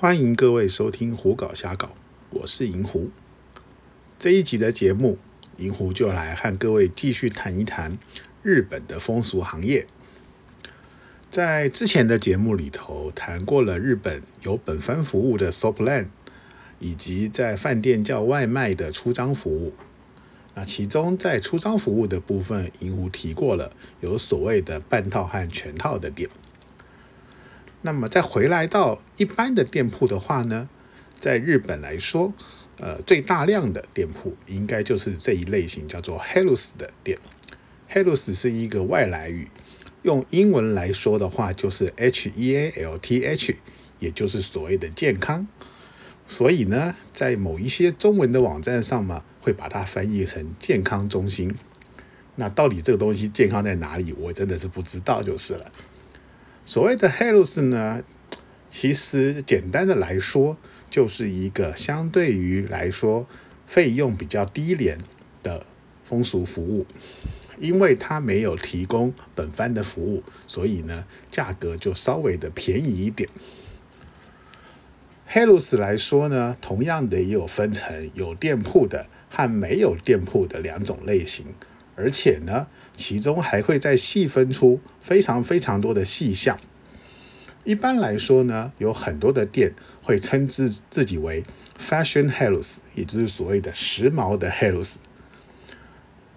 欢迎各位收听《胡搞瞎搞》，我是银狐。这一集的节目，银狐就来和各位继续谈一谈日本的风俗行业。在之前的节目里头谈过了日本有本番服务的 Soplan，以及在饭店叫外卖的出张服务。那其中在出张服务的部分，银狐提过了有所谓的半套和全套的店。那么再回来到一般的店铺的话呢，在日本来说，呃，最大量的店铺应该就是这一类型，叫做 Health 的店。Health 是一个外来语，用英文来说的话就是 H E A L T H，也就是所谓的健康。所以呢，在某一些中文的网站上嘛，会把它翻译成健康中心。那到底这个东西健康在哪里，我真的是不知道就是了。所谓的 halos 呢，其实简单的来说，就是一个相对于来说费用比较低廉的风俗服务，因为它没有提供本番的服务，所以呢，价格就稍微的便宜一点。halos 来说呢，同样的也有分成有店铺的和没有店铺的两种类型。而且呢，其中还会再细分出非常非常多的细项。一般来说呢，有很多的店会称之自己为 fashion health，也就是所谓的时髦的 health。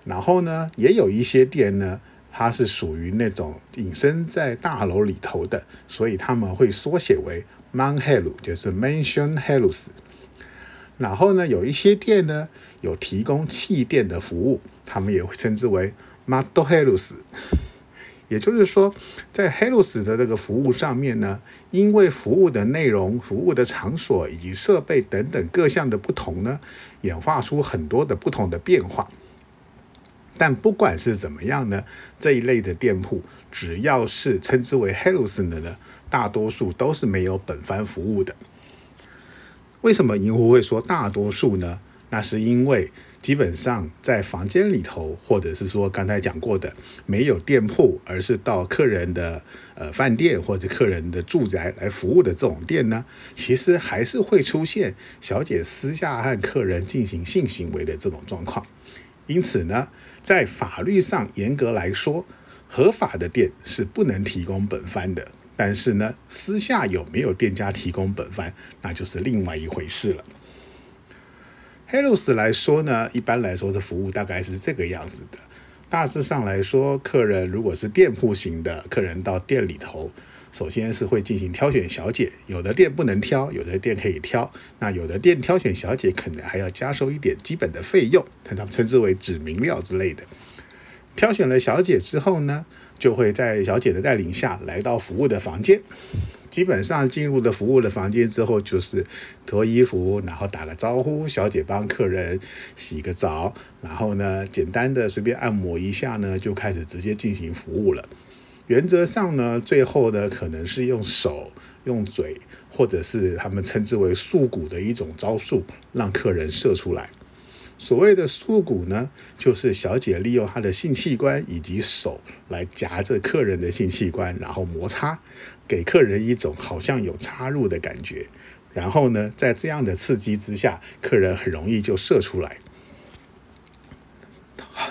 然后呢，也有一些店呢，它是属于那种隐身在大楼里头的，所以他们会缩写为 m a n h a l u 就是 mansion health。然后呢，有一些店呢，有提供气垫的服务。他们也会称之为 Model Health，也就是说，在 Health 的这个服务上面呢，因为服务的内容、服务的场所以及设备等等各项的不同呢，演化出很多的不同的变化。但不管是怎么样呢，这一类的店铺只要是称之为 Health 的呢，大多数都是没有本番服务的。为什么银狐会说大多数呢？那是因为。基本上在房间里头，或者是说刚才讲过的，没有店铺，而是到客人的呃饭店或者客人的住宅来服务的这种店呢，其实还是会出现小姐私下和客人进行性行为的这种状况。因此呢，在法律上严格来说，合法的店是不能提供本番的。但是呢，私下有没有店家提供本番，那就是另外一回事了。Helos 来说呢，一般来说的服务大概是这个样子的。大致上来说，客人如果是店铺型的，客人到店里头，首先是会进行挑选小姐，有的店不能挑，有的店可以挑。那有的店挑选小姐，可能还要加收一点基本的费用，他们称之为指名料之类的。挑选了小姐之后呢，就会在小姐的带领下来到服务的房间。基本上进入的服务的房间之后，就是脱衣服，然后打个招呼，小姐帮客人洗个澡，然后呢，简单的随便按摩一下呢，就开始直接进行服务了。原则上呢，最后呢，可能是用手、用嘴，或者是他们称之为束骨的一种招数，让客人射出来。所谓的束骨呢，就是小姐利用她的性器官以及手来夹着客人的性器官，然后摩擦，给客人一种好像有插入的感觉。然后呢，在这样的刺激之下，客人很容易就射出来。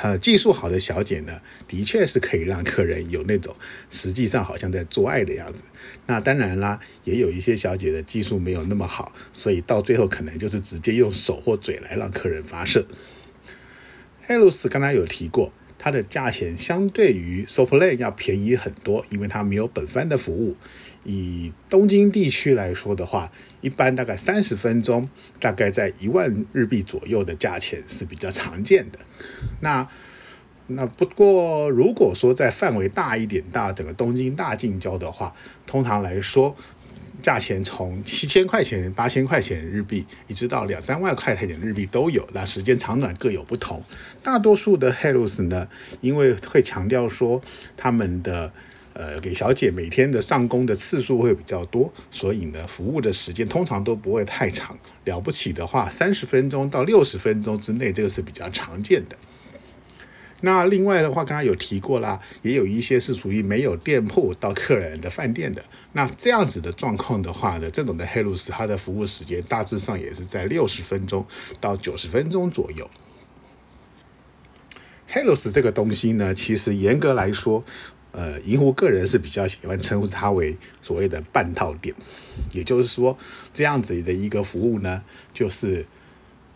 呃，技术好的小姐呢，的确是可以让客人有那种实际上好像在做爱的样子。那当然啦，也有一些小姐的技术没有那么好，所以到最后可能就是直接用手或嘴来让客人发射。Helos 刚才有提过，它的价钱相对于 Soplay 要便宜很多，因为它没有本番的服务。以东京地区来说的话，一般大概三十分钟，大概在一万日币左右的价钱是比较常见的。那那不过，如果说在范围大一点，大整个东京大近郊的话，通常来说，价钱从七千块钱、八千块钱日币，一直到两三万块钱日币都有。那时间长短各有不同。大多数的 Helos 呢，因为会强调说他们的。呃，给小姐每天的上工的次数会比较多，所以呢，服务的时间通常都不会太长。了不起的话，三十分钟到六十分钟之内，这个是比较常见的。那另外的话，刚刚有提过啦，也有一些是属于没有店铺到客人的饭店的。那这样子的状况的话呢，这种的黑鲁斯它的服务时间大致上也是在六十分钟到九十分钟左右。黑鲁斯这个东西呢，其实严格来说，呃，银湖个人是比较喜欢称呼它为所谓的半套店，也就是说，这样子的一个服务呢，就是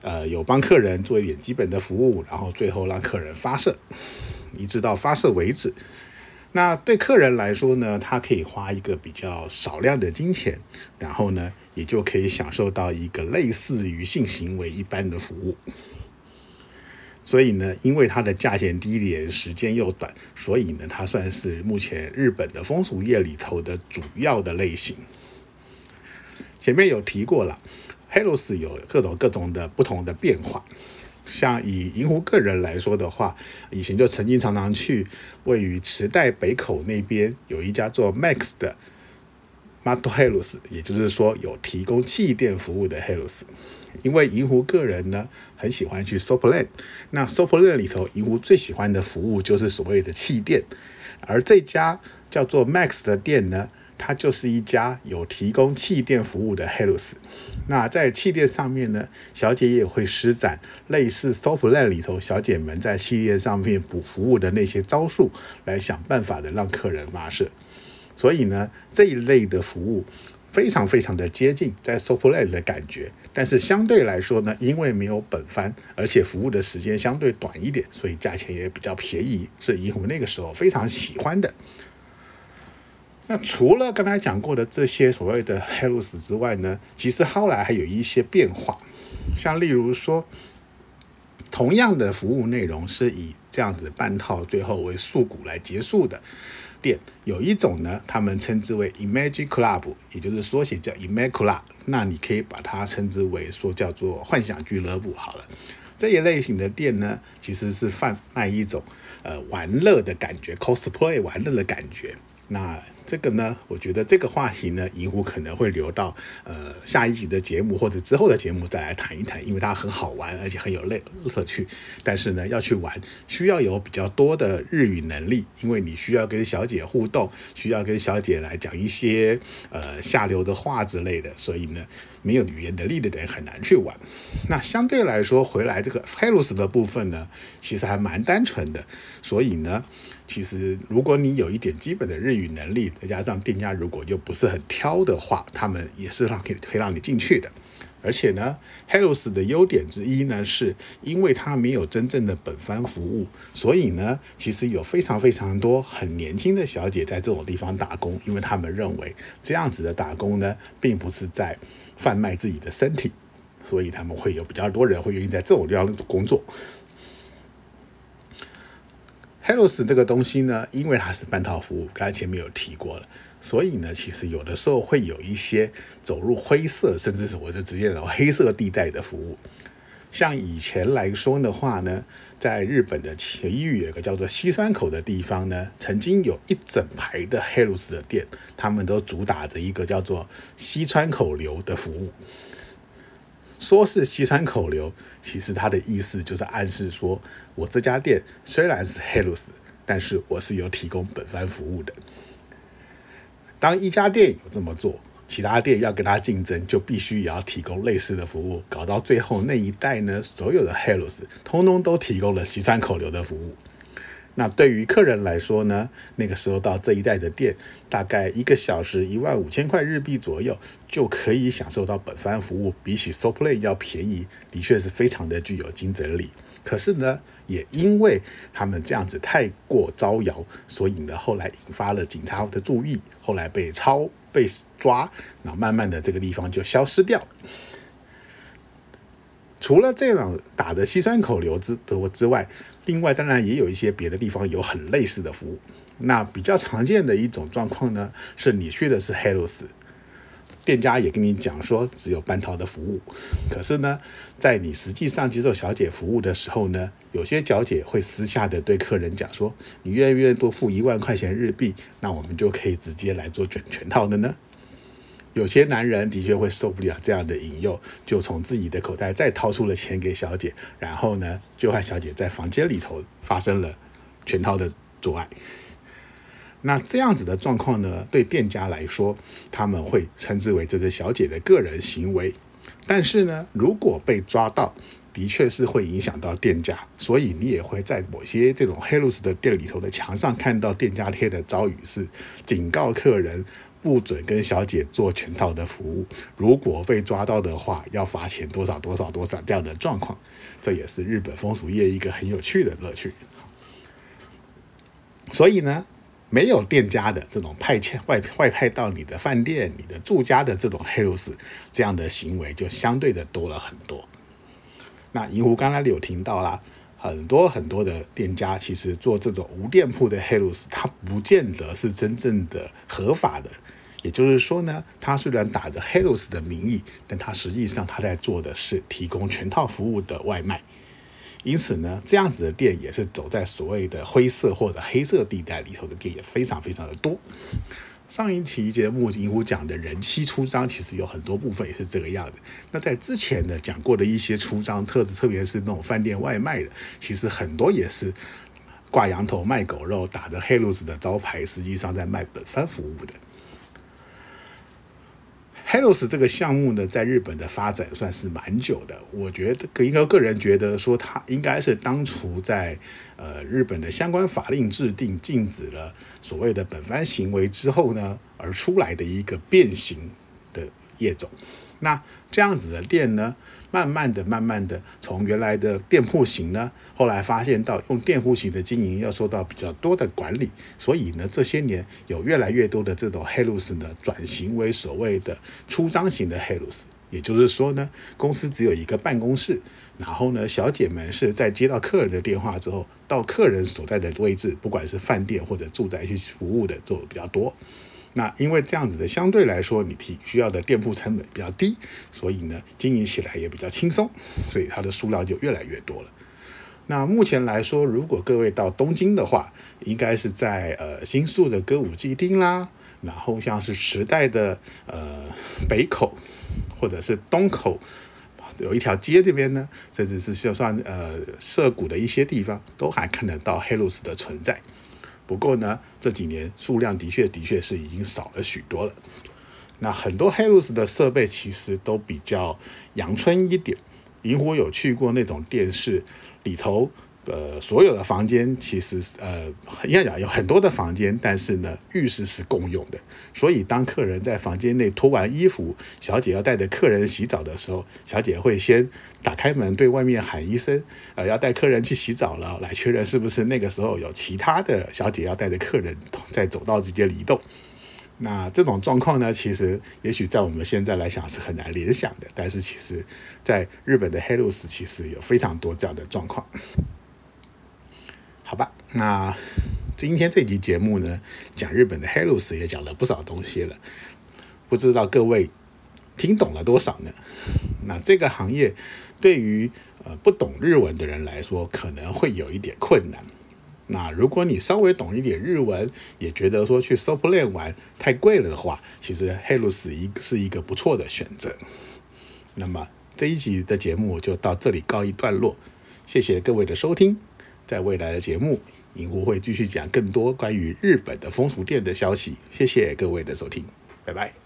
呃有帮客人做一点基本的服务，然后最后让客人发射，一直到发射为止。那对客人来说呢，他可以花一个比较少量的金钱，然后呢，也就可以享受到一个类似于性行为一般的服务。所以呢，因为它的价钱低廉，时间又短，所以呢，它算是目前日本的风俗业里头的主要的类型。前面有提过了，Hellos 有各种各种的不同的变化。像以银湖个人来说的话，以前就曾经常常去位于池袋北口那边有一家做 Max 的 m a t o Hellos，也就是说有提供气垫服务的 Hellos。因为银湖个人呢很喜欢去 Soplan，那 Soplan 里头银湖最喜欢的服务就是所谓的气垫，而这家叫做 Max 的店呢，它就是一家有提供气垫服务的 Hellos。那在气垫上面呢，小姐也会施展类似 Soplan 里头小姐们在气垫上面补服务的那些招数，来想办法的让客人发射。所以呢，这一类的服务。非常非常的接近在 s o p l a y 的感觉，但是相对来说呢，因为没有本番，而且服务的时间相对短一点，所以价钱也比较便宜，是银湖那个时候非常喜欢的。那除了刚才讲过的这些所谓的 Hellos 之外呢，其实后来还有一些变化，像例如说，同样的服务内容是以这样子半套最后为束骨来结束的。店有一种呢，他们称之为 Imagine Club，也就是缩写叫 i m a g Club，那你可以把它称之为说叫做幻想俱乐部好了。这一类型的店呢，其实是贩卖一种呃玩乐的感觉，cosplay 玩乐的感觉。那这个呢，我觉得这个话题呢，银湖可能会留到呃下一集的节目或者之后的节目再来谈一谈，因为它很好玩，而且很有乐乐趣。但是呢，要去玩需要有比较多的日语能力，因为你需要跟小姐互动，需要跟小姐来讲一些呃下流的话之类的，所以呢，没有语言能力的人很难去玩。那相对来说，回来这个 Hellos 的部分呢，其实还蛮单纯的，所以呢。其实，如果你有一点基本的日语能力，再加上店家如果又不是很挑的话，他们也是让可以可以让你进去的。而且呢，Hellos 的优点之一呢，是因为它没有真正的本番服务，所以呢，其实有非常非常多很年轻的小姐在这种地方打工，因为他们认为这样子的打工呢，并不是在贩卖自己的身体，所以他们会有比较多人会愿意在这种地方工作。Helos 这个东西呢，因为它是半套服务，刚才前面有提过了，所以呢，其实有的时候会有一些走入灰色，甚至是我就直接聊黑色地带的服务。像以前来说的话呢，在日本的埼玉有个叫做西川口的地方呢，曾经有一整排的 Helos 的店，他们都主打着一个叫做西川口流的服务。说是西川口流，其实它的意思就是暗示说，我这家店虽然是 Hellos，但是我是有提供本番服务的。当一家店有这么做，其他店要跟他竞争，就必须也要提供类似的服务。搞到最后那一代呢，所有的 Hellos 通通都提供了西川口流的服务。那对于客人来说呢，那个时候到这一带的店，大概一个小时一万五千块日币左右，就可以享受到本番服务，比起 So Play 要便宜，的确是非常的具有竞争力。可是呢，也因为他们这样子太过招摇，所以呢，后来引发了警察的注意，后来被抄被抓，那慢慢的这个地方就消失掉。除了这样打的西川口流之德国之外，另外当然也有一些别的地方有很类似的服务。那比较常见的一种状况呢，是你去的是 Hellos，店家也跟你讲说只有半套的服务，可是呢，在你实际上接受小姐服务的时候呢，有些小姐会私下的对客人讲说，你愿不愿意多付一万块钱日币，那我们就可以直接来做卷全套的呢？有些男人的确会受不了这样的引诱，就从自己的口袋再掏出了钱给小姐，然后呢，就和小姐在房间里头发生了全套的做爱。那这样子的状况呢，对店家来说，他们会称之为这是小姐的个人行为。但是呢，如果被抓到，的确是会影响到店家，所以你也会在某些这种黑路斯的店里头的墙上看到店家贴的招语是警告客人不准跟小姐做全套的服务，如果被抓到的话要罚钱多少多少多少这样的状况，这也是日本风俗业一个很有趣的乐趣。所以呢，没有店家的这种派遣外外派到你的饭店、你的住家的这种黑路斯这样的行为就相对的多了很多。那银湖刚才有听到啦，很多很多的店家其实做这种无店铺的黑路斯，它不见得是真正的合法的。也就是说呢，他虽然打着黑路斯的名义，但他实际上他在做的是提供全套服务的外卖。因此呢，这样子的店也是走在所谓的灰色或者黑色地带里头的店也非常非常的多。上一期节目银狐讲的人妻出张，其实有很多部分也是这个样子。那在之前呢讲过的一些出张，特质特别是那种饭店外卖的，其实很多也是挂羊头卖狗肉，打着黑路子的招牌，实际上在卖本番服务的。Hellos 这个项目呢，在日本的发展算是蛮久的。我觉得，个应该个人觉得说，它应该是当初在呃日本的相关法令制定禁止了所谓的本番行为之后呢，而出来的一个变形的业种。那这样子的店呢，慢慢的、慢慢的，从原来的店铺型呢，后来发现到用店铺型的经营要受到比较多的管理，所以呢，这些年有越来越多的这种黑路斯呢，转型为所谓的出张型的黑路斯。也就是说呢，公司只有一个办公室，然后呢，小姐们是在接到客人的电话之后，到客人所在的位置，不管是饭店或者住宅去服务的，做的比较多。那因为这样子的相对来说，你提需要的店铺成本比较低，所以呢，经营起来也比较轻松，所以它的数量就越来越多了。那目前来说，如果各位到东京的话，应该是在呃新宿的歌舞伎町啦，然后像是时代的呃北口或者是东口，有一条街这边呢，甚至是就算呃涩谷的一些地方，都还看得到黑路斯的存在。不过呢，这几年数量的确的确是已经少了许多了。那很多黑路斯的设备其实都比较阳春一点。如果有去过那种电视里头。呃，所有的房间其实呃，应该讲有很多的房间，但是呢，浴室是共用的。所以当客人在房间内脱完衣服，小姐要带着客人洗澡的时候，小姐会先打开门对外面喊一声，呃，要带客人去洗澡了，来确认是不是那个时候有其他的小姐要带着客人在走道之间移动。那这种状况呢，其实也许在我们现在来讲是很难联想的，但是其实在日本的黑路斯其实有非常多这样的状况。好吧，那今天这集节目呢，讲日本的 Halos 也讲了不少东西了，不知道各位听懂了多少呢？那这个行业对于呃不懂日文的人来说，可能会有一点困难。那如果你稍微懂一点日文，也觉得说去 Superland 玩太贵了的话，其实 Halos 一是一个不错的选择。那么这一集的节目就到这里告一段落，谢谢各位的收听。在未来的节目，影狐会继续讲更多关于日本的风俗店的消息。谢谢各位的收听，拜拜。